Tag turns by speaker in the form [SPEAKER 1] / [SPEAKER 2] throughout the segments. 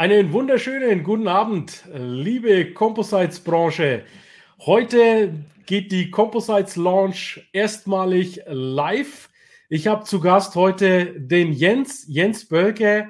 [SPEAKER 1] Einen wunderschönen guten Abend, liebe Composites-Branche. Heute geht die Composites Launch erstmalig live. Ich habe zu Gast heute den Jens, Jens Bölke,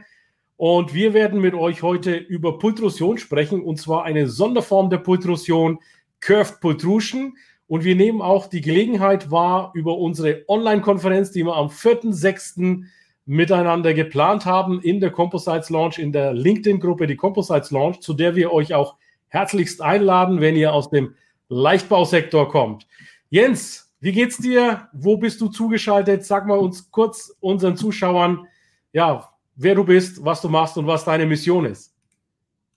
[SPEAKER 1] und wir werden mit euch heute über Pultrusion sprechen, und zwar eine Sonderform der Pultrusion, Curved Pultrusion. Und wir nehmen auch die Gelegenheit wahr über unsere Online-Konferenz, die wir am 4.6 miteinander geplant haben in der Composites Launch, in der LinkedIn-Gruppe, die Composites Launch, zu der wir euch auch herzlichst einladen, wenn ihr aus dem Leichtbausektor kommt. Jens, wie geht's dir? Wo bist du zugeschaltet? Sag mal uns kurz unseren Zuschauern, ja, wer du bist, was du machst und was deine Mission ist.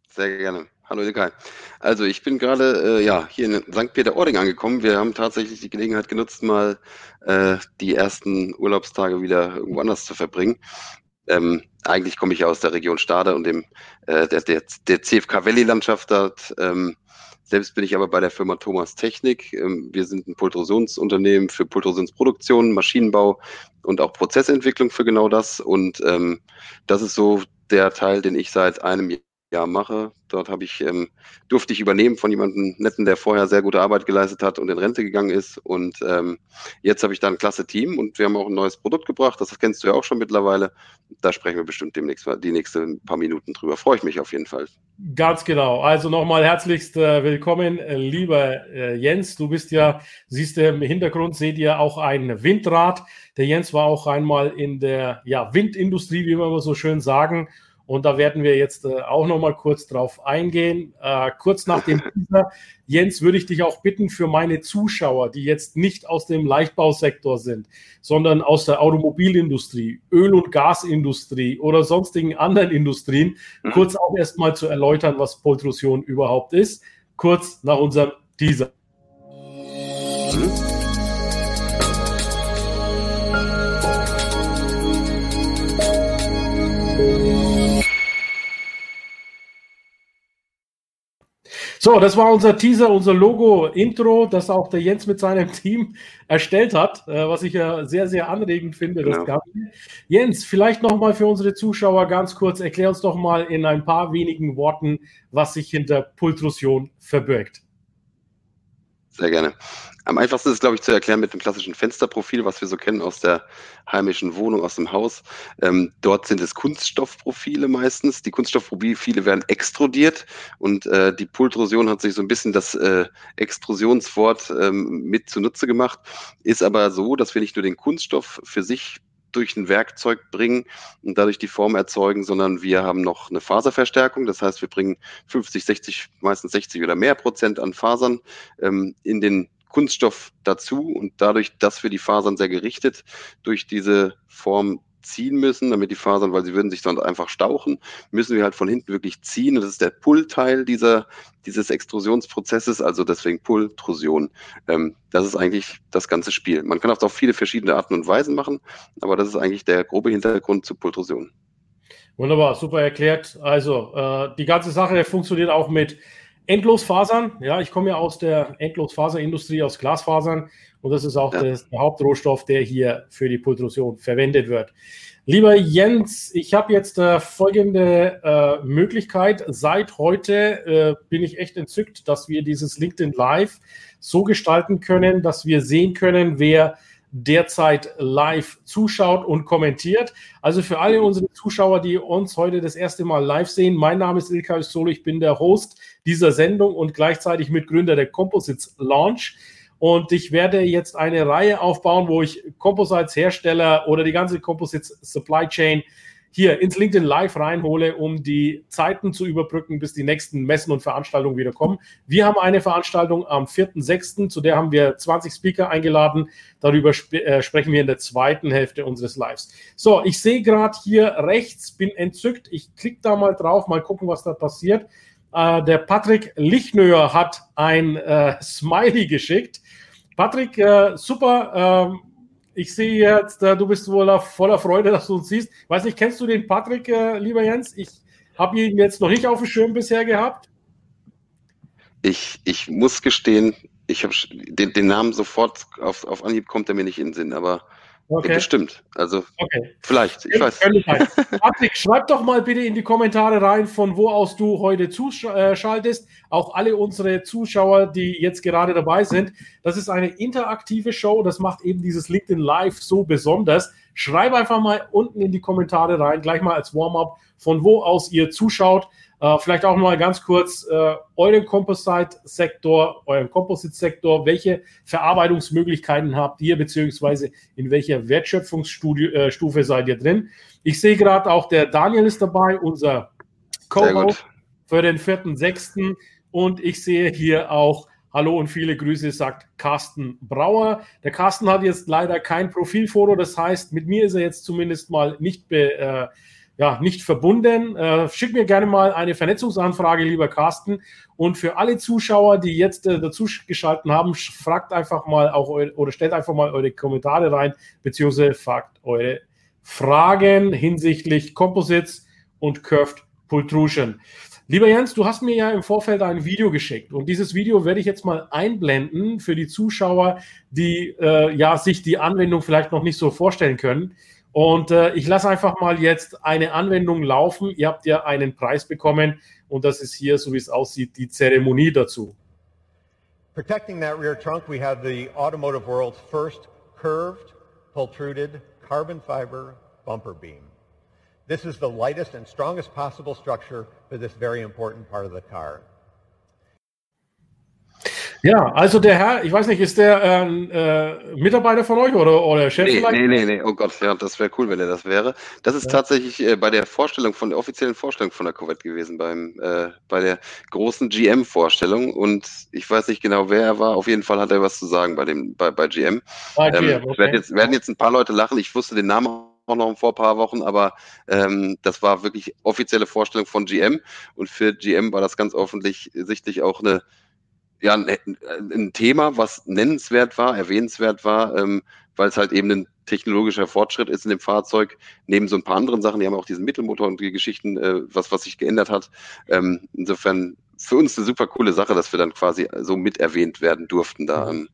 [SPEAKER 2] Sehr gerne. Hallo Ilkay. Also ich bin gerade äh, ja, hier in St. Peter-Ording angekommen. Wir haben tatsächlich die Gelegenheit genutzt, mal äh, die ersten Urlaubstage wieder irgendwo anders zu verbringen. Ähm, eigentlich komme ich aus der Region Stade und dem, äh, der, der, der CFK Valley-Landschaft dort. Ähm, selbst bin ich aber bei der Firma Thomas Technik. Ähm, wir sind ein Pultrusionsunternehmen für Pultrusionsproduktion, Maschinenbau und auch Prozessentwicklung für genau das. Und ähm, das ist so der Teil, den ich seit einem Jahr Jahr mache. Dort habe ich, ähm, durfte ich übernehmen von jemandem netten, der vorher sehr gute Arbeit geleistet hat und in Rente gegangen ist. Und ähm, jetzt habe ich da ein klasse Team und wir haben auch ein neues Produkt gebracht. Das kennst du ja auch schon mittlerweile. Da sprechen wir bestimmt demnächst die nächsten paar Minuten drüber. Freue ich mich auf jeden Fall.
[SPEAKER 1] Ganz genau. Also nochmal herzlichst äh, willkommen, äh, lieber äh, Jens. Du bist ja, siehst du im Hintergrund, seht ihr auch ein Windrad. Der Jens war auch einmal in der ja, Windindustrie, wie wir immer so schön sagen. Und da werden wir jetzt äh, auch noch mal kurz drauf eingehen. Äh, kurz nach dem Teaser, Jens, würde ich dich auch bitten für meine Zuschauer, die jetzt nicht aus dem Leichtbausektor sind, sondern aus der Automobilindustrie, Öl- und Gasindustrie oder sonstigen anderen Industrien, mhm. kurz auch erstmal zu erläutern, was Pultrusion überhaupt ist. Kurz nach unserem Teaser. Mhm. So, das war unser Teaser, unser Logo-Intro, das auch der Jens mit seinem Team erstellt hat, äh, was ich ja sehr, sehr anregend finde. Genau. Das Ganze. Jens, vielleicht nochmal für unsere Zuschauer ganz kurz, erklär uns doch mal in ein paar wenigen Worten, was sich hinter Pultrusion verbirgt.
[SPEAKER 2] Sehr gerne. Am einfachsten ist glaube ich, zu erklären mit dem klassischen Fensterprofil, was wir so kennen aus der heimischen Wohnung, aus dem Haus. Ähm, dort sind es Kunststoffprofile meistens. Die Kunststoffprofile werden extrudiert und äh, die Pultrusion hat sich so ein bisschen das äh, Extrusionswort ähm, mit zunutze gemacht. Ist aber so, dass wir nicht nur den Kunststoff für sich durch ein Werkzeug bringen und dadurch die Form erzeugen, sondern wir haben noch eine Faserverstärkung. Das heißt, wir bringen 50, 60, meistens 60 oder mehr Prozent an Fasern ähm, in den Kunststoff dazu und dadurch, dass wir die Fasern sehr gerichtet durch diese Form ziehen müssen, damit die Fasern, weil sie würden sich sonst einfach stauchen, müssen wir halt von hinten wirklich ziehen. das ist der Pull-Teil dieser, dieses Extrusionsprozesses, also deswegen Pultrusion. Ähm, das ist eigentlich das ganze Spiel. Man kann das auf viele verschiedene Arten und Weisen machen, aber das ist eigentlich der grobe Hintergrund zu Pultrusion.
[SPEAKER 1] Wunderbar, super erklärt. Also äh, die ganze Sache funktioniert auch mit Endlosfasern, ja, ich komme ja aus der Endlosfaserindustrie, aus Glasfasern und das ist auch ja. das, der Hauptrohstoff, der hier für die Pultrusion verwendet wird. Lieber Jens, ich habe jetzt äh, folgende äh, Möglichkeit. Seit heute äh, bin ich echt entzückt, dass wir dieses LinkedIn Live so gestalten können, dass wir sehen können, wer derzeit live zuschaut und kommentiert. Also für alle unsere Zuschauer, die uns heute das erste Mal live sehen, mein Name ist Ilka Solo, ich bin der Host dieser Sendung und gleichzeitig Mitgründer der Composites Launch. Und ich werde jetzt eine Reihe aufbauen, wo ich Composites Hersteller oder die ganze Composites Supply Chain hier ins LinkedIn Live reinhole, um die Zeiten zu überbrücken, bis die nächsten Messen und Veranstaltungen wieder kommen. Wir haben eine Veranstaltung am 4.6., zu der haben wir 20 Speaker eingeladen. Darüber sp äh, sprechen wir in der zweiten Hälfte unseres Lives. So, ich sehe gerade hier rechts, bin entzückt. Ich klicke da mal drauf, mal gucken, was da passiert. Äh, der Patrick Lichnöer hat ein äh, Smiley geschickt. Patrick, äh, super. Ich sehe jetzt, äh, du bist wohl voller Freude, dass du uns siehst. Weiß nicht, kennst du den Patrick, äh, lieber Jens? Ich habe ihn jetzt noch nicht auf dem Schirm bisher gehabt.
[SPEAKER 2] Ich, ich muss gestehen, ich habe den, den, Namen sofort auf, auf Anhieb kommt er mir nicht in den Sinn, aber Okay. Bestimmt. Also okay. vielleicht, ich weiß.
[SPEAKER 1] Patrick, schreib doch mal bitte in die Kommentare rein, von wo aus du heute zuschaltest. Auch alle unsere Zuschauer, die jetzt gerade dabei sind. Das ist eine interaktive Show. Das macht eben dieses LinkedIn Live so besonders. Schreib einfach mal unten in die Kommentare rein, gleich mal als Warm-up, von wo aus ihr zuschaut. Äh, vielleicht auch mal ganz kurz äh, euren Composite-Sektor, euren Composite-Sektor, welche Verarbeitungsmöglichkeiten habt ihr, beziehungsweise in welcher Wertschöpfungsstufe äh, seid ihr drin? Ich sehe gerade auch, der Daniel ist dabei, unser Co-Host für den 4.6. Und ich sehe hier auch Hallo und viele Grüße, sagt Carsten Brauer. Der Carsten hat jetzt leider kein Profilfoto, das heißt, mit mir ist er jetzt zumindest mal nicht be, äh, ja, nicht verbunden. Äh, schick mir gerne mal eine Vernetzungsanfrage, lieber Carsten. Und für alle Zuschauer, die jetzt äh, dazu geschalten haben, fragt einfach mal auch eure, oder stellt einfach mal eure Kommentare rein, beziehungsweise fragt eure Fragen hinsichtlich Composites und Curved Pultrusion. Lieber Jens, du hast mir ja im Vorfeld ein Video geschickt und dieses Video werde ich jetzt mal einblenden für die Zuschauer, die äh, ja sich die Anwendung vielleicht noch nicht so vorstellen können. Und äh, ich lasse einfach mal jetzt eine Anwendung laufen. Ihr habt ja einen Preis bekommen und das ist hier, so wie es aussieht, die Zeremonie dazu.
[SPEAKER 3] Protecting that rear trunk, we have the automotive world's first curved, pultruded, carbon fiber bumper beam. This is the lightest and strongest possible structure for this very important part of the car.
[SPEAKER 1] Ja, also der Herr, ich weiß nicht, ist der äh, äh, Mitarbeiter von euch oder, oder Chef
[SPEAKER 2] nee, vielleicht? Nee, nee, nee, oh Gott, ja, das wäre cool, wenn er das wäre. Das ist ja. tatsächlich äh, bei der Vorstellung, von der offiziellen Vorstellung von der Corvette gewesen, beim, äh, bei der großen GM-Vorstellung und ich weiß nicht genau, wer er war, auf jeden Fall hat er was zu sagen bei, dem, bei, bei GM. Bei GM ähm, okay. werden, jetzt, werden jetzt ein paar Leute lachen, ich wusste den Namen auch noch vor ein paar Wochen, aber ähm, das war wirklich offizielle Vorstellung von GM und für GM war das ganz offensichtlich auch eine ja, ein, ein, Thema, was nennenswert war, erwähnenswert war, ähm, weil es halt eben ein technologischer Fortschritt ist in dem Fahrzeug, neben so ein paar anderen Sachen, die haben auch diesen Mittelmotor und die Geschichten, äh, was, was sich geändert hat. Ähm, insofern für uns eine super coole Sache, dass wir dann quasi so mit erwähnt werden durften da ähm,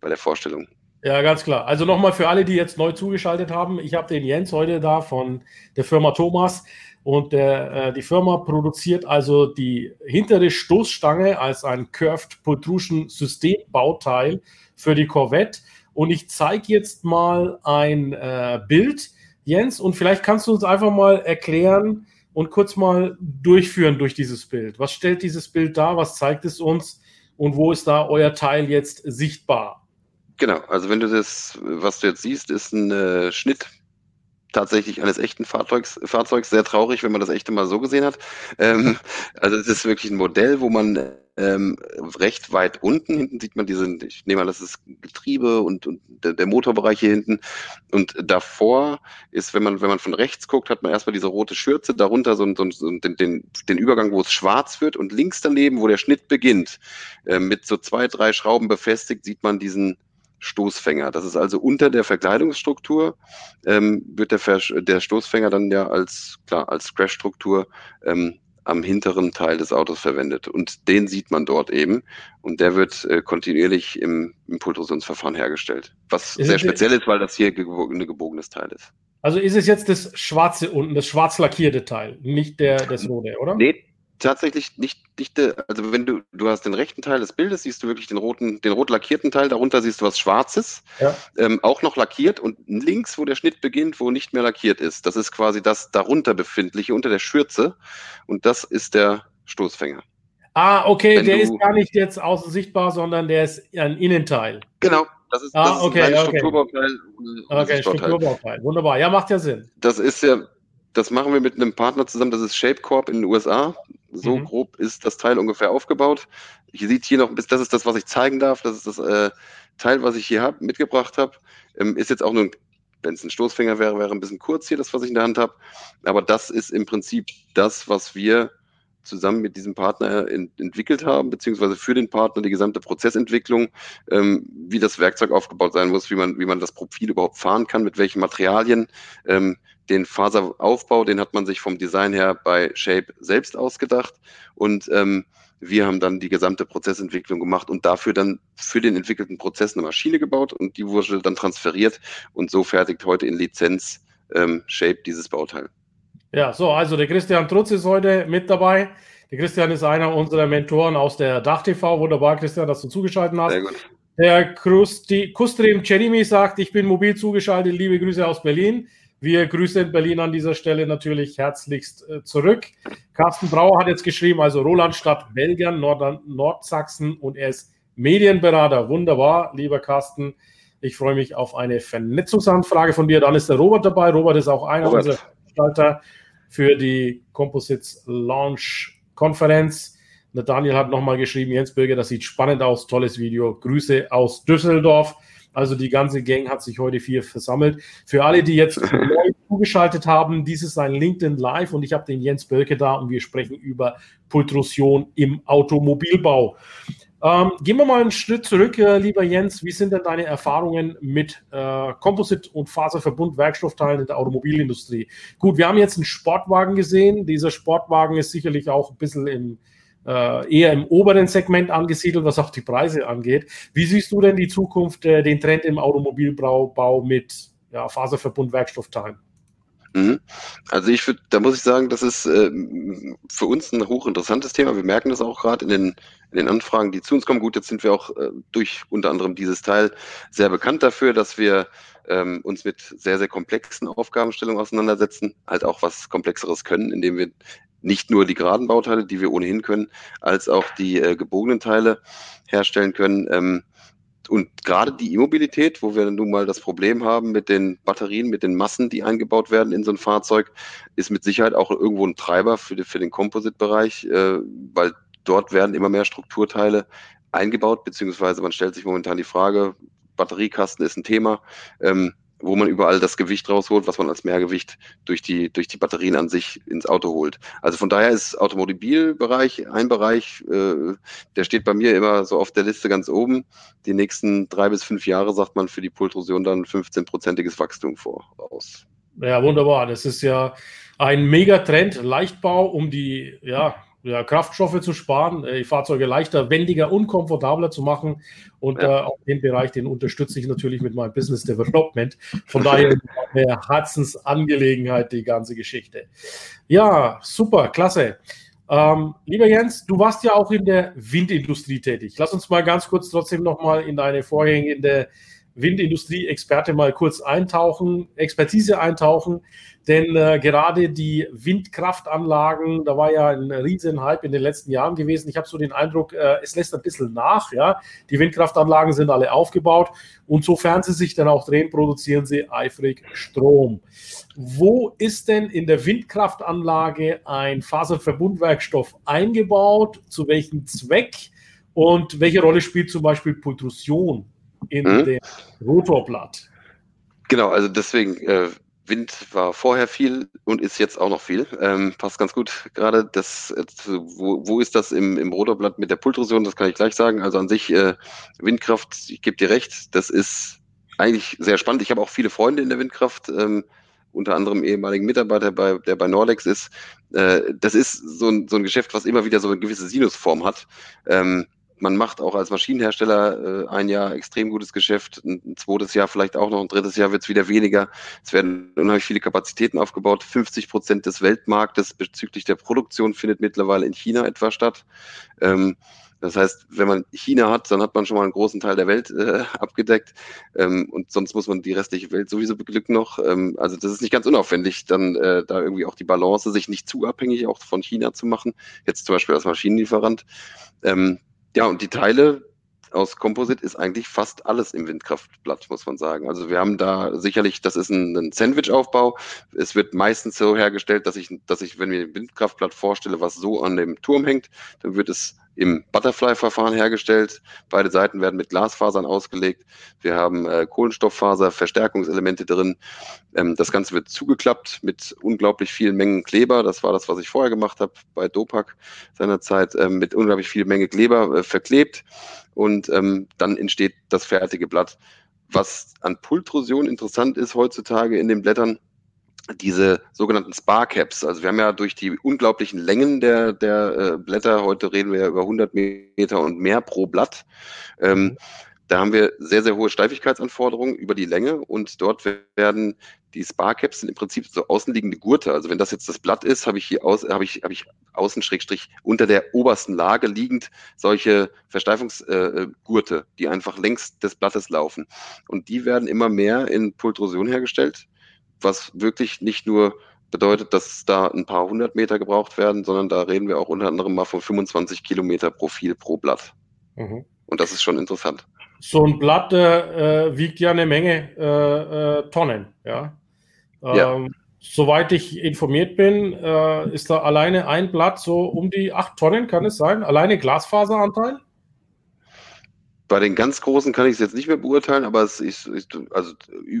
[SPEAKER 2] bei der Vorstellung.
[SPEAKER 1] Ja, ganz klar. Also nochmal für alle, die jetzt neu zugeschaltet haben, ich habe den Jens heute da von der Firma Thomas. Und der, äh, die Firma produziert also die hintere Stoßstange als ein Curved Protrusion Systembauteil für die Corvette. Und ich zeige jetzt mal ein äh, Bild, Jens, und vielleicht kannst du uns einfach mal erklären und kurz mal durchführen durch dieses Bild. Was stellt dieses Bild dar? Was zeigt es uns? Und wo ist da euer Teil jetzt sichtbar?
[SPEAKER 2] Genau, also wenn du das, was du jetzt siehst, ist ein äh, Schnitt tatsächlich eines echten Fahrzeugs, Fahrzeugs sehr traurig, wenn man das echte mal so gesehen hat. Ähm, also es ist wirklich ein Modell, wo man ähm, recht weit unten, hinten sieht man diese, ich nehme an, das ist Getriebe und, und der, der, Motorbereich hier hinten. Und davor ist, wenn man, wenn man von rechts guckt, hat man erstmal diese rote Schürze, darunter so, so, so den, den, den Übergang, wo es schwarz wird und links daneben, wo der Schnitt beginnt, äh, mit so zwei, drei Schrauben befestigt, sieht man diesen Stoßfänger. Das ist also unter der Verkleidungsstruktur, ähm, wird der, Ver der Stoßfänger dann ja als, klar, als Crash-Struktur ähm, am hinteren Teil des Autos verwendet. Und den sieht man dort eben. Und der wird äh, kontinuierlich im, im Pultrosionsverfahren hergestellt. Was ist sehr speziell ist, weil das hier ein gebogenes Teil ist.
[SPEAKER 1] Also ist es jetzt das schwarze unten, das schwarz lackierte Teil, nicht der, das rote, oder?
[SPEAKER 2] Nee, tatsächlich nicht, nicht, also wenn du, du hast den rechten Teil des Bildes, siehst du wirklich den roten, den rot lackierten Teil, darunter siehst du was Schwarzes, ja. ähm, auch noch lackiert und links, wo der Schnitt beginnt, wo nicht mehr lackiert ist, das ist quasi das darunter befindliche, unter der Schürze und das ist der Stoßfänger.
[SPEAKER 1] Ah, okay, wenn der ist gar nicht jetzt außen sichtbar, sondern der ist ein Innenteil.
[SPEAKER 2] Genau, das ist,
[SPEAKER 1] ah, das okay, ist ein okay. Strukturbauteil. Okay, Strukturbauteil, wunderbar, ja, macht ja Sinn.
[SPEAKER 2] Das ist ja, das machen wir mit einem Partner zusammen, das ist Shape Corp in den USA. So mhm. grob ist das Teil ungefähr aufgebaut. Ihr seht hier noch, das ist das, was ich zeigen darf. Das ist das äh, Teil, was ich hier hab, mitgebracht habe. Ähm, ist jetzt auch nur, wenn es ein Stoßfänger wäre, wäre ein bisschen kurz hier, das, was ich in der Hand habe. Aber das ist im Prinzip das, was wir zusammen mit diesem Partner in, entwickelt haben, beziehungsweise für den Partner die gesamte Prozessentwicklung, ähm, wie das Werkzeug aufgebaut sein muss, wie man, wie man das Profil überhaupt fahren kann, mit welchen Materialien. Ähm, den Faseraufbau, den hat man sich vom Design her bei Shape selbst ausgedacht und ähm, wir haben dann die gesamte Prozessentwicklung gemacht und dafür dann für den entwickelten Prozess eine Maschine gebaut und die wurde dann transferiert und so fertigt heute in Lizenz ähm, Shape dieses Bauteil.
[SPEAKER 1] Ja, so, also der Christian Trutz ist heute mit dabei. Der Christian ist einer unserer Mentoren aus der DachTV. Wunderbar, Christian, dass du zugeschaltet hast. Sehr gut. Der Kustrim Cenimi sagt, ich bin mobil zugeschaltet. Liebe Grüße aus Berlin. Wir grüßen Berlin an dieser Stelle natürlich herzlichst äh, zurück. Carsten Brauer hat jetzt geschrieben, also Roland statt Belgien, Nord Nordsachsen und er ist Medienberater. Wunderbar, lieber Carsten. Ich freue mich auf eine Vernetzungsanfrage von dir. Dann ist der Robert dabei. Robert ist auch einer Robert. unserer Veranstalter für die Composites Launch Konferenz. Daniel hat nochmal geschrieben, Jens Bürger, das sieht spannend aus, tolles Video. Grüße aus Düsseldorf. Also die ganze Gang hat sich heute hier versammelt. Für alle, die jetzt neu zugeschaltet haben, dies ist ein LinkedIn Live und ich habe den Jens Bölke da und wir sprechen über Pultrusion im Automobilbau. Ähm, gehen wir mal einen Schritt zurück, äh, lieber Jens. Wie sind denn deine Erfahrungen mit äh, Composite- und Faserverbund-Werkstoffteilen in der Automobilindustrie? Gut, wir haben jetzt einen Sportwagen gesehen. Dieser Sportwagen ist sicherlich auch ein bisschen im, eher im oberen Segment angesiedelt, was auch die Preise angeht. Wie siehst du denn die Zukunft, äh, den Trend im Automobilbau mit ja, Faserverbund-Werkstoffteilen?
[SPEAKER 2] Mhm. Also ich würde, da muss ich sagen, das ist äh, für uns ein hochinteressantes Thema. Wir merken das auch gerade in den, in den Anfragen, die zu uns kommen. Gut, jetzt sind wir auch äh, durch unter anderem dieses Teil sehr bekannt dafür, dass wir ähm, uns mit sehr, sehr komplexen Aufgabenstellungen auseinandersetzen, halt auch was Komplexeres können, indem wir nicht nur die geraden Bauteile, die wir ohnehin können, als auch die äh, gebogenen Teile herstellen können. Ähm, und gerade die E-Mobilität, wo wir nun mal das Problem haben mit den Batterien, mit den Massen, die eingebaut werden in so ein Fahrzeug, ist mit Sicherheit auch irgendwo ein Treiber für, die, für den Composite-Bereich, äh, weil dort werden immer mehr Strukturteile eingebaut, beziehungsweise man stellt sich momentan die Frage, Batteriekasten ist ein Thema. Ähm, wo man überall das Gewicht rausholt, was man als Mehrgewicht durch die, durch die Batterien an sich ins Auto holt. Also von daher ist Automobilbereich ein Bereich, äh, der steht bei mir immer so auf der Liste ganz oben. Die nächsten drei bis fünf Jahre sagt man für die Pultrusion dann 15-prozentiges Wachstum voraus.
[SPEAKER 1] Ja, wunderbar. Das ist ja ein Megatrend, Leichtbau, um die, ja, ja, Kraftstoffe zu sparen, äh, die Fahrzeuge leichter, wendiger und komfortabler zu machen. Und ja. äh, auch den Bereich, den unterstütze ich natürlich mit meinem Business Development. Von daher eine Herzensangelegenheit, die ganze Geschichte. Ja, super, klasse. Ähm, lieber Jens, du warst ja auch in der Windindustrie tätig. Lass uns mal ganz kurz trotzdem nochmal in deine Vorgänge in der Windindustrie-Experte mal kurz eintauchen, Expertise eintauchen. Denn äh, gerade die Windkraftanlagen, da war ja ein riesen Hype in den letzten Jahren gewesen. Ich habe so den Eindruck, äh, es lässt ein bisschen nach. Ja? Die Windkraftanlagen sind alle aufgebaut und sofern sie sich dann auch drehen, produzieren sie eifrig Strom. Wo ist denn in der Windkraftanlage ein Faserverbundwerkstoff eingebaut? Zu welchem Zweck? Und welche Rolle spielt zum Beispiel Pultrusion in mhm. dem Rotorblatt?
[SPEAKER 2] Genau, also deswegen äh, Wind war vorher viel und ist jetzt auch noch viel. Ähm, passt ganz gut gerade. Das, wo, wo ist das im, im Rotorblatt mit der Pultrusion? Das kann ich gleich sagen. Also an sich äh, Windkraft, ich gebe dir recht, das ist eigentlich sehr spannend. Ich habe auch viele Freunde in der Windkraft, ähm, unter anderem ehemaligen Mitarbeiter, bei, der bei Nordex ist. Äh, das ist so ein, so ein Geschäft, was immer wieder so eine gewisse Sinusform hat. Ähm, man macht auch als Maschinenhersteller äh, ein Jahr extrem gutes Geschäft, ein, zweites Jahr vielleicht auch noch, ein drittes Jahr wird es wieder weniger. Es werden unheimlich viele Kapazitäten aufgebaut. 50 Prozent des Weltmarktes bezüglich der Produktion findet mittlerweile in China etwa statt. Ähm, das heißt, wenn man China hat, dann hat man schon mal einen großen Teil der Welt äh, abgedeckt ähm, und sonst muss man die restliche Welt sowieso beglücken noch. Ähm, also das ist nicht ganz unaufwendig, dann äh, da irgendwie auch die Balance, sich nicht zu abhängig auch von China zu machen. Jetzt zum Beispiel als Maschinenlieferant. Ähm, ja, und die Teile aus Composite ist eigentlich fast alles im Windkraftblatt, muss man sagen. Also wir haben da sicherlich, das ist ein, ein Sandwich-Aufbau. Es wird meistens so hergestellt, dass ich, dass ich, wenn mir ein Windkraftblatt vorstelle, was so an dem Turm hängt, dann wird es im Butterfly-Verfahren hergestellt. Beide Seiten werden mit Glasfasern ausgelegt. Wir haben äh, Kohlenstofffaser, Verstärkungselemente drin. Ähm, das Ganze wird zugeklappt mit unglaublich vielen Mengen Kleber. Das war das, was ich vorher gemacht habe bei Dopak seinerzeit, äh, mit unglaublich viel Menge Kleber äh, verklebt. Und ähm, dann entsteht das fertige Blatt. Was an Pultrusion interessant ist heutzutage in den Blättern, diese sogenannten Sparcaps. Also wir haben ja durch die unglaublichen Längen der, der äh, Blätter, heute reden wir ja über 100 Meter und mehr pro Blatt, ähm, mhm. da haben wir sehr, sehr hohe Steifigkeitsanforderungen über die Länge und dort werden die Sparcaps sind im Prinzip so außenliegende Gurte. Also wenn das jetzt das Blatt ist, habe ich hier aus, habe ich, habe ich außen Schrägstrich unter der obersten Lage liegend solche Versteifungsgurte, äh, die einfach längs des Blattes laufen. Und die werden immer mehr in Pultrosion hergestellt was wirklich nicht nur bedeutet, dass da ein paar hundert Meter gebraucht werden, sondern da reden wir auch unter anderem mal von 25 Kilometer Profil pro Blatt. Mhm. Und das ist schon interessant.
[SPEAKER 1] So ein Blatt äh, wiegt ja eine Menge äh, äh, Tonnen, ja. Ähm, ja. Soweit ich informiert bin, äh, ist da alleine ein Blatt so um die acht Tonnen, kann es sein? Alleine Glasfaseranteil?
[SPEAKER 2] Bei den ganz großen kann ich es jetzt nicht mehr beurteilen, aber es ist, ist, also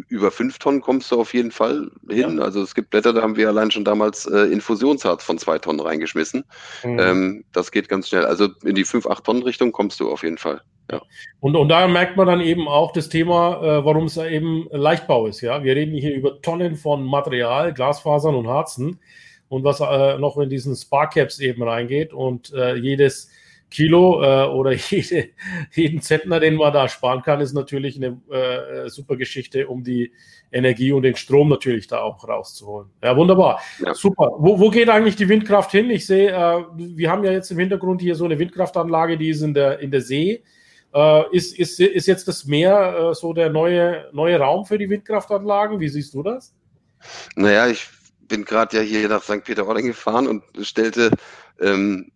[SPEAKER 2] über fünf Tonnen kommst du auf jeden Fall hin. Ja. Also es gibt Blätter, da haben wir allein schon damals äh, Infusionsharz von zwei Tonnen reingeschmissen. Mhm. Ähm, das geht ganz schnell. Also in die fünf, acht Tonnen Richtung kommst du auf jeden Fall. Ja.
[SPEAKER 1] Und, und da merkt man dann eben auch das Thema, äh, warum es eben Leichtbau ist. Ja, wir reden hier über Tonnen von Material, Glasfasern und Harzen und was äh, noch in diesen Sparcaps eben reingeht und äh, jedes Kilo äh, oder jede, jeden Zentner, den man da sparen kann, ist natürlich eine äh, super Geschichte, um die Energie und den Strom natürlich da auch rauszuholen. Ja, wunderbar. Ja. Super. Wo, wo geht eigentlich die Windkraft hin? Ich sehe, äh, wir haben ja jetzt im Hintergrund hier so eine Windkraftanlage, die ist in der, in der See. Äh, ist, ist, ist jetzt das Meer äh, so der neue, neue Raum für die Windkraftanlagen? Wie siehst du das?
[SPEAKER 2] Naja, ich bin gerade ja hier nach St. Peter-Ording gefahren und stellte ähm,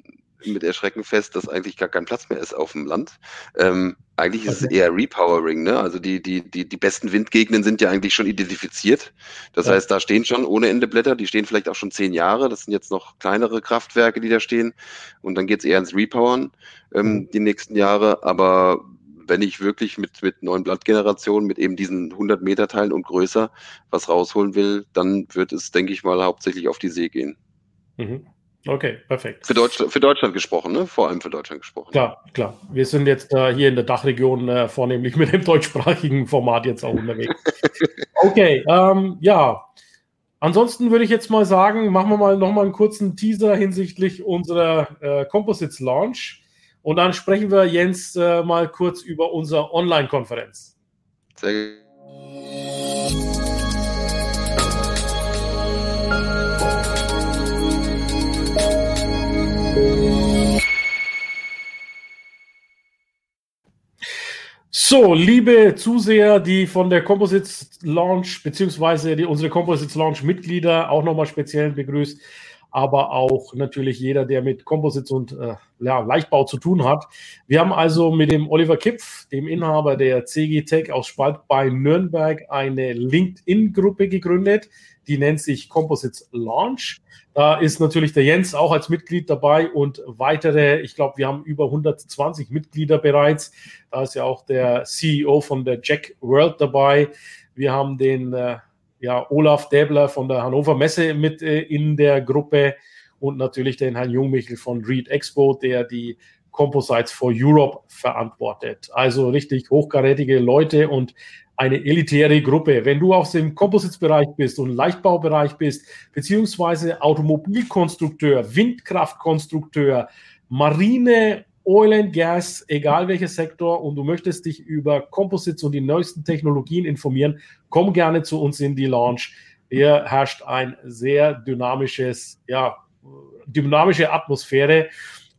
[SPEAKER 2] mit Erschrecken fest, dass eigentlich gar kein Platz mehr ist auf dem Land. Ähm, eigentlich ist es eher Repowering, ne? Also die, die, die, die besten Windgegenden sind ja eigentlich schon identifiziert. Das ja. heißt, da stehen schon ohne Ende Blätter, die stehen vielleicht auch schon zehn Jahre. Das sind jetzt noch kleinere Kraftwerke, die da stehen. Und dann geht es eher ins Repowern ähm, mhm. die nächsten Jahre. Aber wenn ich wirklich mit, mit neuen Blattgenerationen, mit eben diesen 100 Meter Teilen und größer was rausholen will, dann wird es, denke ich mal, hauptsächlich auf die See gehen.
[SPEAKER 1] Mhm. Okay, perfekt.
[SPEAKER 2] Für Deutschland, für Deutschland gesprochen, ne? Vor allem für Deutschland gesprochen.
[SPEAKER 1] Klar, klar. Wir sind jetzt äh, hier in der Dachregion äh, vornehmlich mit dem deutschsprachigen Format jetzt auch unterwegs. okay, ähm, ja. Ansonsten würde ich jetzt mal sagen, machen wir mal nochmal einen kurzen Teaser hinsichtlich unserer äh, Composites Launch. Und dann sprechen wir, Jens, äh, mal kurz über unsere Online-Konferenz. Sehr gut. So, liebe Zuseher, die von der Composites Launch, beziehungsweise die, unsere Composites Launch Mitglieder auch nochmal speziell begrüßt, aber auch natürlich jeder, der mit Composites und äh, ja, Leichtbau zu tun hat. Wir haben also mit dem Oliver Kipf, dem Inhaber der CG Tech aus Spalt bei Nürnberg, eine LinkedIn-Gruppe gegründet, die nennt sich Composites Launch. Da ist natürlich der Jens auch als Mitglied dabei und weitere, ich glaube, wir haben über 120 Mitglieder bereits. Da ist ja auch der CEO von der Jack World dabei. Wir haben den äh, ja, Olaf Däbler von der Hannover Messe mit äh, in der Gruppe und natürlich den Herrn Jungmichel von Read Expo, der die Composites for Europe verantwortet. Also richtig hochkarätige Leute und eine elitäre Gruppe. Wenn du aus dem Composites-Bereich bist und Leichtbaubereich bist, beziehungsweise Automobilkonstrukteur, Windkraftkonstrukteur, Marine, Oil and Gas, egal welcher Sektor, und du möchtest dich über Composites und die neuesten Technologien informieren, komm gerne zu uns in die Launch. Hier herrscht ein sehr dynamisches, ja, dynamische Atmosphäre,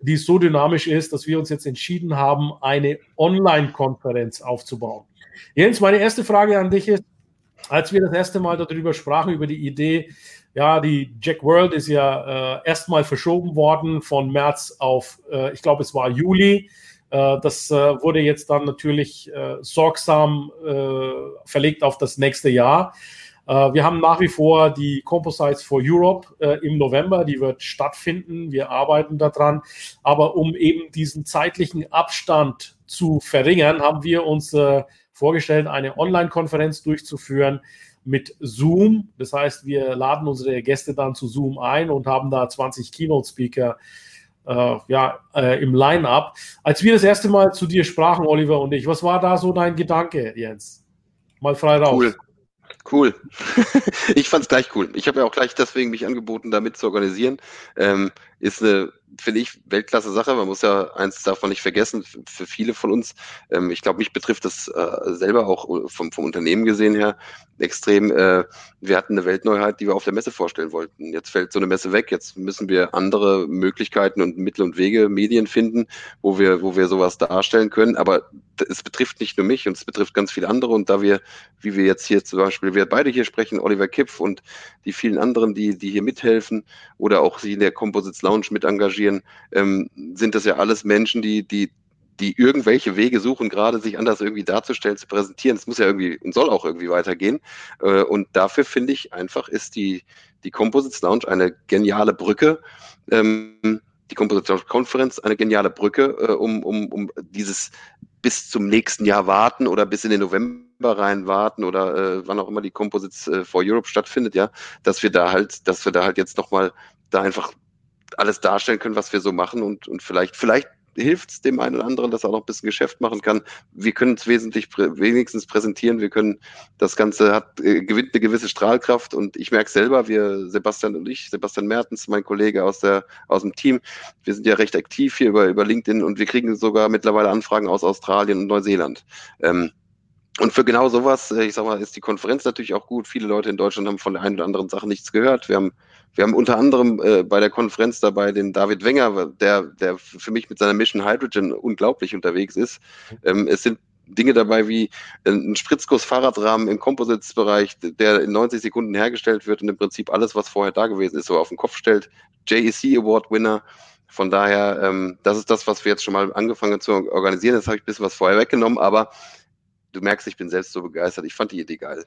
[SPEAKER 1] die so dynamisch ist, dass wir uns jetzt entschieden haben, eine Online-Konferenz aufzubauen. Jens, meine erste Frage an dich ist, als wir das erste Mal darüber sprachen, über die Idee, ja, die Jack World ist ja äh, erstmal verschoben worden von März auf, äh, ich glaube, es war Juli. Äh, das äh, wurde jetzt dann natürlich äh, sorgsam verlegt auf das nächste Jahr. Wir haben nach wie vor die Composites for Europe im November, die wird stattfinden. Wir arbeiten daran. Aber um eben diesen zeitlichen Abstand zu verringern, haben wir uns vorgestellt, eine Online-Konferenz durchzuführen mit Zoom. Das heißt, wir laden unsere Gäste dann zu Zoom ein und haben da 20 Keynote-Speaker äh, ja, äh, im Line-up. Als wir das erste Mal zu dir sprachen, Oliver und ich, was war da so dein Gedanke, Jens? Mal frei raus.
[SPEAKER 2] Cool. Cool. ich fand es gleich cool. Ich habe ja auch gleich deswegen mich angeboten, damit zu organisieren. Ähm, ist eine finde ich, Weltklasse Sache. Man muss ja eins davon nicht vergessen, für viele von uns, ähm, ich glaube, mich betrifft das äh, selber auch vom, vom Unternehmen gesehen her extrem. Äh, wir hatten eine Weltneuheit, die wir auf der Messe vorstellen wollten. Jetzt fällt so eine Messe weg. Jetzt müssen wir andere Möglichkeiten und Mittel und Wege, Medien finden, wo wir, wo wir sowas darstellen können. Aber es betrifft nicht nur mich und es betrifft ganz viele andere. Und da wir, wie wir jetzt hier zum Beispiel, wir beide hier sprechen, Oliver Kipf und die vielen anderen, die, die hier mithelfen oder auch sie in der Composites Lounge mit engagieren, Medien, ähm, sind das ja alles Menschen, die, die, die irgendwelche Wege suchen, gerade sich anders irgendwie darzustellen, zu präsentieren. Es muss ja irgendwie und soll auch irgendwie weitergehen. Äh, und dafür finde ich einfach, ist die, die Composites Lounge eine geniale Brücke. Ähm, die Composites Konferenz eine geniale Brücke, äh, um, um, um dieses bis zum nächsten Jahr warten oder bis in den November rein warten oder äh, wann auch immer die Composites for Europe stattfindet, ja, dass wir da halt, dass wir da halt jetzt nochmal da einfach alles darstellen können, was wir so machen und, und vielleicht, vielleicht hilft es dem einen oder anderen, dass er auch noch ein bisschen Geschäft machen kann. Wir können es wesentlich wenigstens präsentieren. Wir können, das Ganze hat, äh, gewinnt eine gewisse Strahlkraft und ich merke selber, wir, Sebastian und ich, Sebastian Mertens, mein Kollege aus der, aus dem Team, wir sind ja recht aktiv hier über, über LinkedIn und wir kriegen sogar mittlerweile Anfragen aus Australien und Neuseeland. Ähm, und für genau sowas, äh, ich sag mal, ist die Konferenz natürlich auch gut. Viele Leute in Deutschland haben von der einen oder anderen Sache nichts gehört. Wir haben, wir haben unter anderem äh, bei der Konferenz dabei den David Wenger, der, der für mich mit seiner Mission Hydrogen unglaublich unterwegs ist. Ähm, es sind Dinge dabei wie äh, ein Spritzguss-Fahrradrahmen im Composites-Bereich, der in 90 Sekunden hergestellt wird und im Prinzip alles, was vorher da gewesen ist, so auf den Kopf stellt. JEC Award Winner. Von daher, ähm, das ist das, was wir jetzt schon mal angefangen zu organisieren. Jetzt habe ich ein bisschen was vorher weggenommen, aber du merkst, ich bin selbst so begeistert. Ich fand die Idee geil.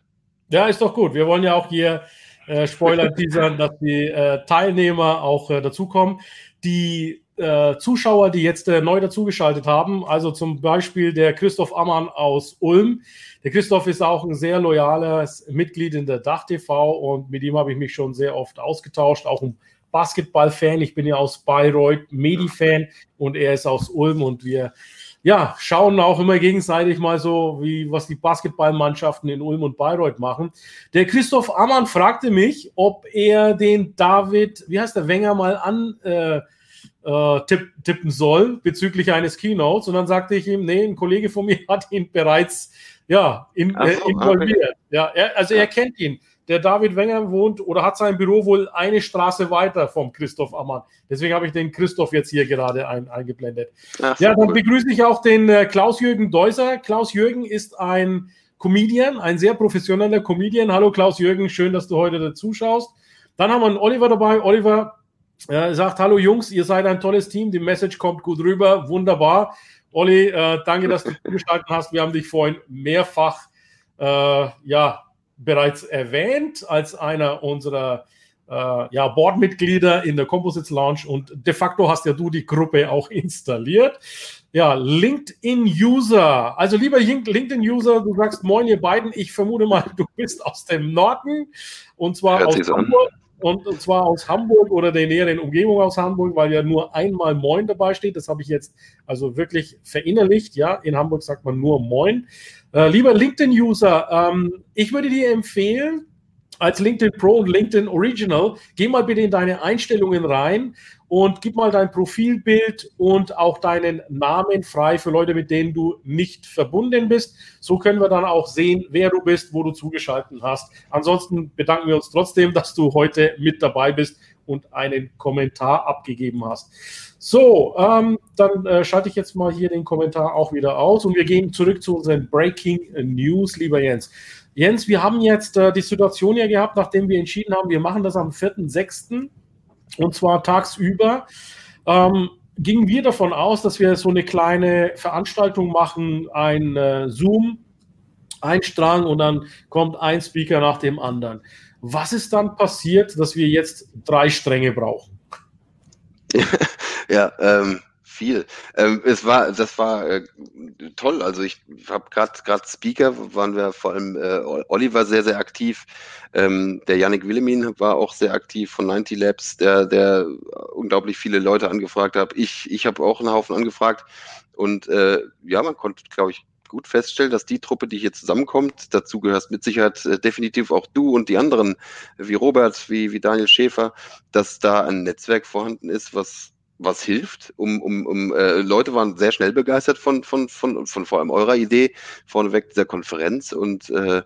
[SPEAKER 1] Ja, ist doch gut. Wir wollen ja auch hier äh, Spoiler teasern, dass die äh, Teilnehmer auch äh, dazukommen. Die äh, Zuschauer, die jetzt äh, neu dazugeschaltet haben, also zum Beispiel der Christoph Ammann aus Ulm. Der Christoph ist auch ein sehr loyales Mitglied in der Dach TV und mit ihm habe ich mich schon sehr oft ausgetauscht, auch ein Basketball-Fan. Ich bin ja aus Bayreuth Medi-Fan und er ist aus Ulm und wir ja, schauen auch immer gegenseitig mal so, wie was die Basketballmannschaften in Ulm und Bayreuth machen. Der Christoph Ammann fragte mich, ob er den David, wie heißt der Wenger, mal an äh, äh, tipp, tippen soll bezüglich eines Keynotes. Und dann sagte ich ihm, nee, ein Kollege von mir hat ihn bereits ja, in, äh, so, involviert. Okay. Ja, er, also er kennt ihn der David Wenger wohnt oder hat sein Büro wohl eine Straße weiter vom Christoph Ammann. Deswegen habe ich den Christoph jetzt hier gerade ein, eingeblendet. Ach, ja, dann cool. begrüße ich auch den äh, Klaus-Jürgen Deuser. Klaus-Jürgen ist ein Comedian, ein sehr professioneller Comedian. Hallo Klaus-Jürgen, schön, dass du heute dazu schaust. Dann haben wir einen Oliver dabei. Oliver äh, sagt, hallo Jungs, ihr seid ein tolles Team, die Message kommt gut rüber, wunderbar. Olli, äh, danke, dass du zugeschaltet hast. Wir haben dich vorhin mehrfach äh, ja, bereits erwähnt als einer unserer äh, ja, Boardmitglieder in der Composites Lounge und de facto hast ja du die Gruppe auch installiert. Ja, LinkedIn-User. Also lieber LinkedIn-User, du sagst Moin, ihr beiden. Ich vermute mal, du bist aus dem Norden und zwar Hört aus Hamburg. An. Und, und, zwar aus Hamburg oder der näheren Umgebung aus Hamburg, weil ja nur einmal Moin dabei steht. Das habe ich jetzt also wirklich verinnerlicht. Ja, in Hamburg sagt man nur Moin. Äh, lieber LinkedIn-User, ähm, ich würde dir empfehlen, als LinkedIn Pro und LinkedIn Original, geh mal bitte in deine Einstellungen rein und gib mal dein Profilbild und auch deinen Namen frei für Leute, mit denen du nicht verbunden bist. So können wir dann auch sehen, wer du bist, wo du zugeschaltet hast. Ansonsten bedanken wir uns trotzdem, dass du heute mit dabei bist und einen Kommentar abgegeben hast. So, ähm, dann äh, schalte ich jetzt mal hier den Kommentar auch wieder aus und wir gehen zurück zu unseren Breaking News, lieber Jens. Jens, wir haben jetzt äh, die Situation ja gehabt, nachdem wir entschieden haben, wir machen das am 4.6. und zwar tagsüber. Ähm, gingen wir davon aus, dass wir so eine kleine Veranstaltung machen, ein äh, Zoom, ein Strang und dann kommt ein Speaker nach dem anderen. Was ist dann passiert, dass wir jetzt drei Stränge brauchen?
[SPEAKER 2] ja, ähm, viel. Ähm, es war, das war äh, toll. Also ich habe gerade gerade Speaker waren wir vor allem äh, Oliver sehr sehr aktiv. Ähm, der Yannick Willemin war auch sehr aktiv von 90 Labs, der der unglaublich viele Leute angefragt hat. Ich ich habe auch einen Haufen angefragt und äh, ja, man konnte, glaube ich, gut feststellen, dass die Truppe, die hier zusammenkommt, dazu gehörst mit Sicherheit äh, definitiv auch du und die anderen, wie Robert, wie, wie Daniel Schäfer, dass da ein Netzwerk vorhanden ist, was was hilft, um, um, um äh, Leute waren sehr schnell begeistert von, von, von, von vor allem eurer Idee, vorneweg dieser Konferenz und äh,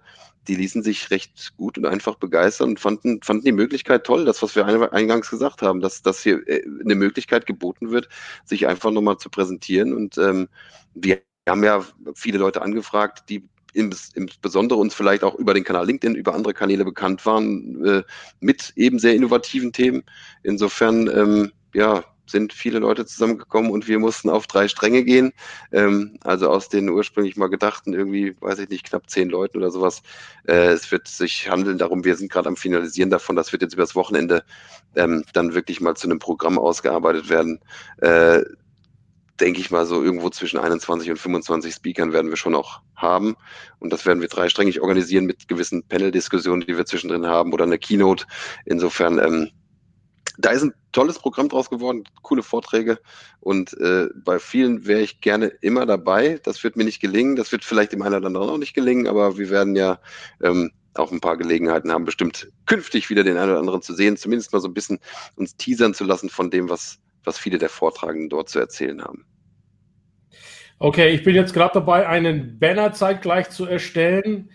[SPEAKER 2] die ließen sich recht gut und einfach begeistern und fanden, fanden die Möglichkeit toll, das, was wir eingangs gesagt haben, dass, dass hier äh, eine Möglichkeit geboten wird, sich einfach nochmal zu präsentieren. Und ähm, wir haben ja viele Leute angefragt, die insbesondere uns vielleicht auch über den Kanal LinkedIn, über andere Kanäle bekannt waren, äh, mit eben sehr innovativen Themen. Insofern, ähm, ja, sind viele Leute zusammengekommen und wir mussten auf drei Stränge gehen. Ähm, also aus den ursprünglich mal gedachten, irgendwie, weiß ich nicht, knapp zehn Leuten oder sowas. Äh, es wird sich handeln darum, wir sind gerade am Finalisieren davon, das wird jetzt übers Wochenende ähm, dann wirklich mal zu einem Programm ausgearbeitet werden. Äh, denke ich mal, so irgendwo zwischen 21 und 25 Speakern werden wir schon auch haben. Und das werden wir dreisträngig organisieren mit gewissen Panel-Diskussionen, die wir zwischendrin haben oder eine Keynote. Insofern, ähm, da ist ein tolles Programm draus geworden, coole Vorträge und äh, bei vielen wäre ich gerne immer dabei. Das wird mir nicht gelingen, das wird vielleicht dem einen oder anderen auch nicht gelingen, aber wir werden ja ähm, auch ein paar Gelegenheiten haben, bestimmt künftig wieder den einen oder anderen zu sehen, zumindest mal so ein bisschen uns teasern zu lassen von dem, was, was viele der Vortragenden dort zu erzählen haben.
[SPEAKER 1] Okay, ich bin jetzt gerade dabei, einen Banner zeitgleich zu erstellen.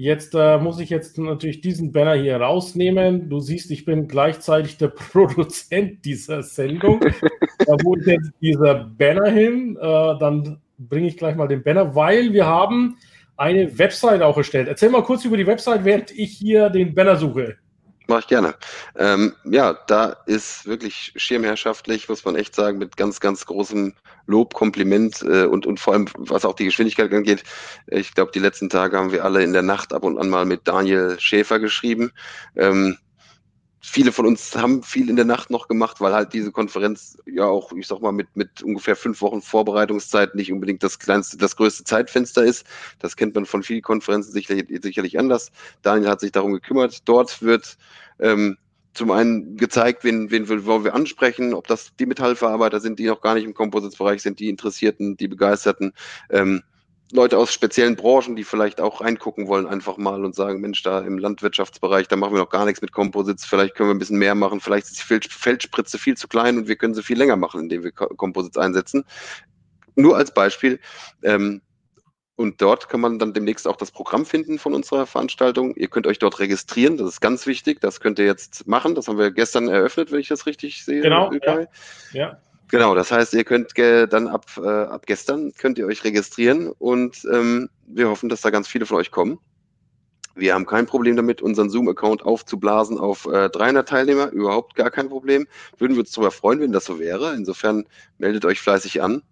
[SPEAKER 1] Jetzt äh, muss ich jetzt natürlich diesen Banner hier rausnehmen. Du siehst, ich bin gleichzeitig der Produzent dieser Sendung. da muss jetzt dieser Banner hin. Äh, dann bringe ich gleich mal den Banner, weil wir haben eine Website auch erstellt. Erzähl mal kurz über die Website, während ich hier den Banner suche.
[SPEAKER 2] Mache ich gerne. Ähm, ja, da ist wirklich schirmherrschaftlich, muss man echt sagen, mit ganz, ganz großem Lob, Kompliment äh, und, und vor allem, was auch die Geschwindigkeit angeht. Ich glaube, die letzten Tage haben wir alle in der Nacht ab und an mal mit Daniel Schäfer geschrieben. Ähm, viele von uns haben viel in der Nacht noch gemacht, weil halt diese Konferenz ja auch, ich sag mal, mit, mit ungefähr fünf Wochen Vorbereitungszeit nicht unbedingt das kleinste, das größte Zeitfenster ist. Das kennt man von vielen Konferenzen sicherlich, sicherlich anders. Daniel hat sich darum gekümmert. Dort wird ähm, zum einen gezeigt, wen, wen wollen wir ansprechen, ob das die Metallverarbeiter sind, die noch gar nicht im Composites-Bereich sind, die Interessierten, die Begeisterten. Ähm, Leute aus speziellen Branchen, die vielleicht auch reingucken wollen, einfach mal und sagen, Mensch, da im Landwirtschaftsbereich, da machen wir noch gar nichts mit Composites, vielleicht können wir ein bisschen mehr machen, vielleicht ist die Feldspritze viel zu klein und wir können sie viel länger machen, indem wir Composites einsetzen. Nur als Beispiel. Ähm, und dort kann man dann demnächst auch das Programm finden von unserer Veranstaltung. Ihr könnt euch dort registrieren, das ist ganz wichtig, das könnt ihr jetzt machen. Das haben wir gestern eröffnet, wenn ich das richtig sehe.
[SPEAKER 1] Genau. Ja. ja.
[SPEAKER 2] Genau, das heißt, ihr könnt dann ab, äh, ab gestern könnt ihr euch registrieren und ähm, wir hoffen, dass da ganz viele von euch kommen. Wir haben kein Problem damit, unseren Zoom-Account aufzublasen auf äh, 300 Teilnehmer, überhaupt gar kein Problem. Würden wir uns darüber freuen, wenn das so wäre. Insofern meldet euch fleißig an.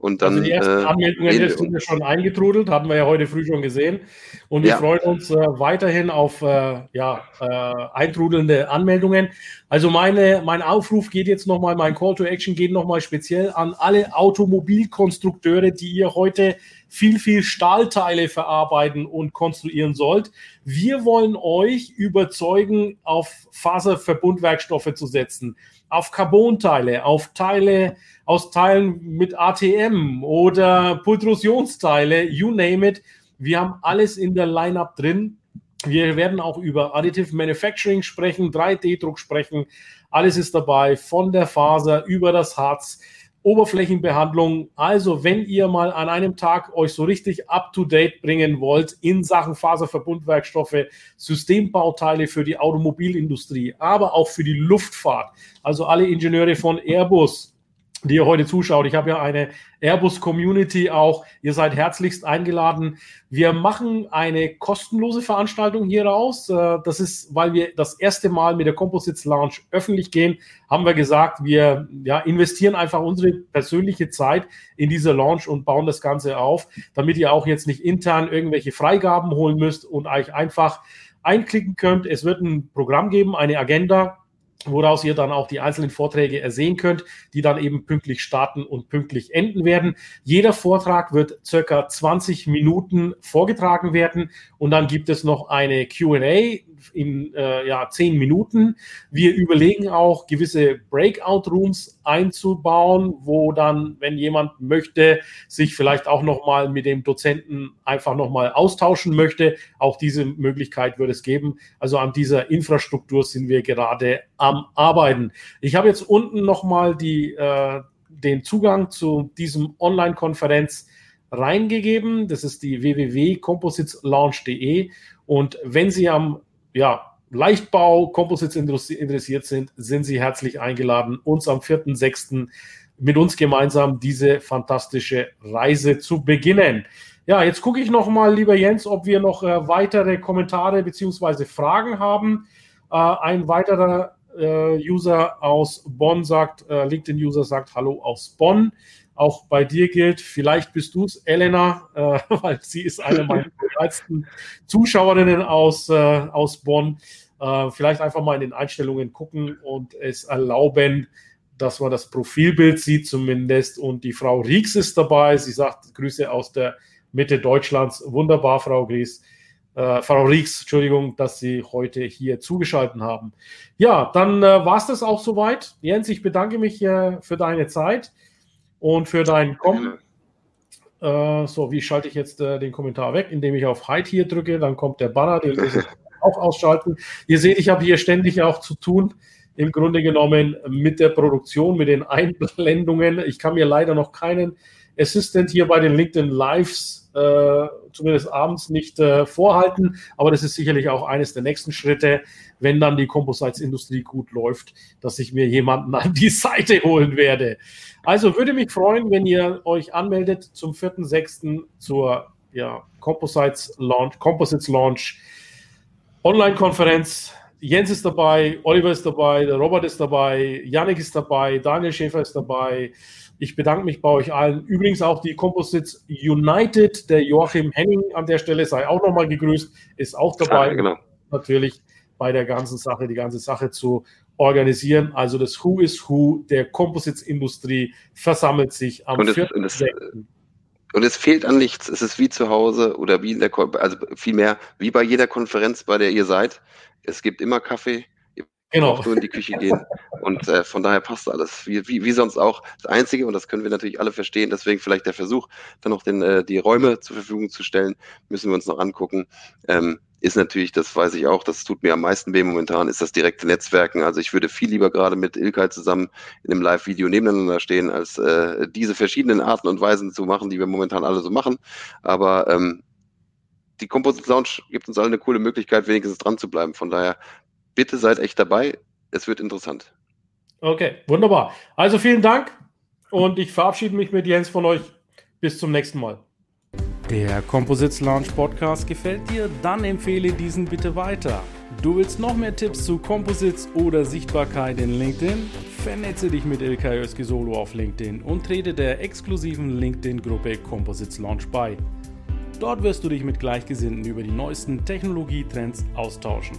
[SPEAKER 2] Und dann,
[SPEAKER 1] also die ersten äh, Anmeldungen sind ja schon eingetrudelt, hatten wir ja heute früh schon gesehen. Und wir ja. freuen uns äh, weiterhin auf äh, ja, äh, eintrudelnde Anmeldungen. Also meine, mein Aufruf geht jetzt nochmal, mein Call to Action geht nochmal speziell an alle Automobilkonstrukteure, die ihr heute viel, viel Stahlteile verarbeiten und konstruieren sollt. Wir wollen euch überzeugen, auf Faserverbundwerkstoffe zu setzen, auf Carbonteile, auf Teile, aus Teilen mit ATM oder Pultrusionsteile, you name it. Wir haben alles in der Lineup drin. Wir werden auch über Additive Manufacturing sprechen, 3D-Druck sprechen. Alles ist dabei, von der Faser über das Harz, Oberflächenbehandlung. Also, wenn ihr mal an einem Tag euch so richtig up-to-date bringen wollt in Sachen Faserverbundwerkstoffe, Systembauteile für die Automobilindustrie, aber auch für die Luftfahrt, also alle Ingenieure von Airbus, die ihr heute zuschaut. Ich habe ja eine Airbus-Community auch. Ihr seid herzlichst eingeladen. Wir machen eine kostenlose Veranstaltung hier raus. Äh, das ist, weil wir das erste Mal mit der Composites Lounge öffentlich gehen, haben wir gesagt, wir ja, investieren einfach unsere persönliche Zeit in diese Launch und bauen das Ganze auf, damit ihr auch jetzt nicht intern irgendwelche Freigaben holen müsst und euch einfach einklicken könnt. Es wird ein Programm geben, eine Agenda, woraus ihr dann auch die einzelnen Vorträge ersehen könnt, die dann eben pünktlich starten und pünktlich enden werden. Jeder Vortrag wird circa 20 Minuten vorgetragen werden und dann gibt es noch eine Q&A in äh, ja, zehn Minuten. Wir überlegen auch, gewisse Breakout-Rooms einzubauen, wo dann, wenn jemand möchte, sich vielleicht auch nochmal mit dem Dozenten einfach nochmal austauschen möchte. Auch diese Möglichkeit wird es geben. Also an dieser Infrastruktur sind wir gerade am Arbeiten. Ich habe jetzt unten nochmal äh, den Zugang zu diesem Online-Konferenz reingegeben. Das ist die www.compositeslaunch.de. Und wenn Sie am ja, Leichtbau, Composites interessiert sind, sind Sie herzlich eingeladen, uns am 4.6. mit uns gemeinsam diese fantastische Reise zu beginnen. Ja, jetzt gucke ich noch mal, lieber Jens, ob wir noch äh, weitere Kommentare bzw. Fragen haben. Äh, ein weiterer äh, User aus Bonn sagt, äh, LinkedIn-User sagt Hallo aus Bonn auch bei dir gilt. Vielleicht bist du es, Elena, äh, weil sie ist eine meiner begeizten Zuschauerinnen aus, äh, aus Bonn. Äh, vielleicht einfach mal in den Einstellungen gucken und es erlauben, dass man das Profilbild sieht zumindest. Und die Frau Rieks ist dabei. Sie sagt Grüße aus der Mitte Deutschlands. Wunderbar, Frau Gries. Äh, Frau Rieks, Entschuldigung, dass Sie heute hier zugeschaltet haben. Ja, dann äh, war es das auch soweit. Jens, ich bedanke mich äh, für deine Zeit. Und für dein Kommen, äh, so, wie schalte ich jetzt äh, den Kommentar weg? Indem ich auf Hide hier drücke, dann kommt der Banner, den muss ich auch ausschalten. Ihr seht, ich habe hier ständig auch zu tun, im Grunde genommen mit der Produktion, mit den Einblendungen. Ich kann mir leider noch keinen Assistant hier bei den LinkedIn Lives, äh, zumindest abends, nicht äh, vorhalten. Aber das ist sicherlich auch eines der nächsten Schritte, wenn dann die Composites-Industrie gut läuft, dass ich mir jemanden an die Seite holen werde. Also würde mich freuen, wenn ihr euch anmeldet zum 4.6. zur ja, Composites Launch, Composites Launch Online-Konferenz. Jens ist dabei, Oliver ist dabei, der Robert ist dabei, Yannick ist dabei, Daniel Schäfer ist dabei. Ich bedanke mich bei euch allen. Übrigens auch die Composites United, der Joachim Henning an der Stelle sei auch nochmal gegrüßt, ist auch dabei. Ja, genau. Natürlich bei der ganzen Sache, die ganze Sache zu organisieren. Also das Who is Who der Composites-Industrie versammelt sich am und es,
[SPEAKER 2] und, es, und es fehlt an nichts. Es ist wie zu Hause oder wie in der, also vielmehr wie bei jeder Konferenz, bei der ihr seid. Es gibt immer Kaffee, genau. nur in die Küche gehen. Und äh, von daher passt alles. Wie, wie, wie sonst auch. Das Einzige, und das können wir natürlich alle verstehen, deswegen vielleicht der Versuch, dann noch den, äh, die Räume zur Verfügung zu stellen, müssen wir uns noch angucken. Ähm, ist natürlich, das weiß ich auch, das tut mir am meisten weh momentan, ist das direkte Netzwerken. Also ich würde viel lieber gerade mit Ilkay zusammen in einem Live-Video nebeneinander stehen, als äh, diese verschiedenen Arten und Weisen zu machen, die wir momentan alle so machen. Aber ähm, die Composite Lounge gibt uns alle eine coole Möglichkeit, wenigstens dran zu bleiben. Von daher, bitte seid echt dabei. Es wird interessant.
[SPEAKER 1] Okay, wunderbar. Also vielen Dank und ich verabschiede mich mit Jens von euch. Bis zum nächsten Mal. Der Composites Launch Podcast gefällt dir? Dann empfehle diesen bitte weiter. Du willst noch mehr Tipps zu Composites oder Sichtbarkeit in LinkedIn? Vernetze dich mit Ilkay Özki Solo auf LinkedIn und trete der exklusiven LinkedIn-Gruppe Composites Launch bei. Dort wirst du dich mit Gleichgesinnten über die neuesten Technologietrends austauschen.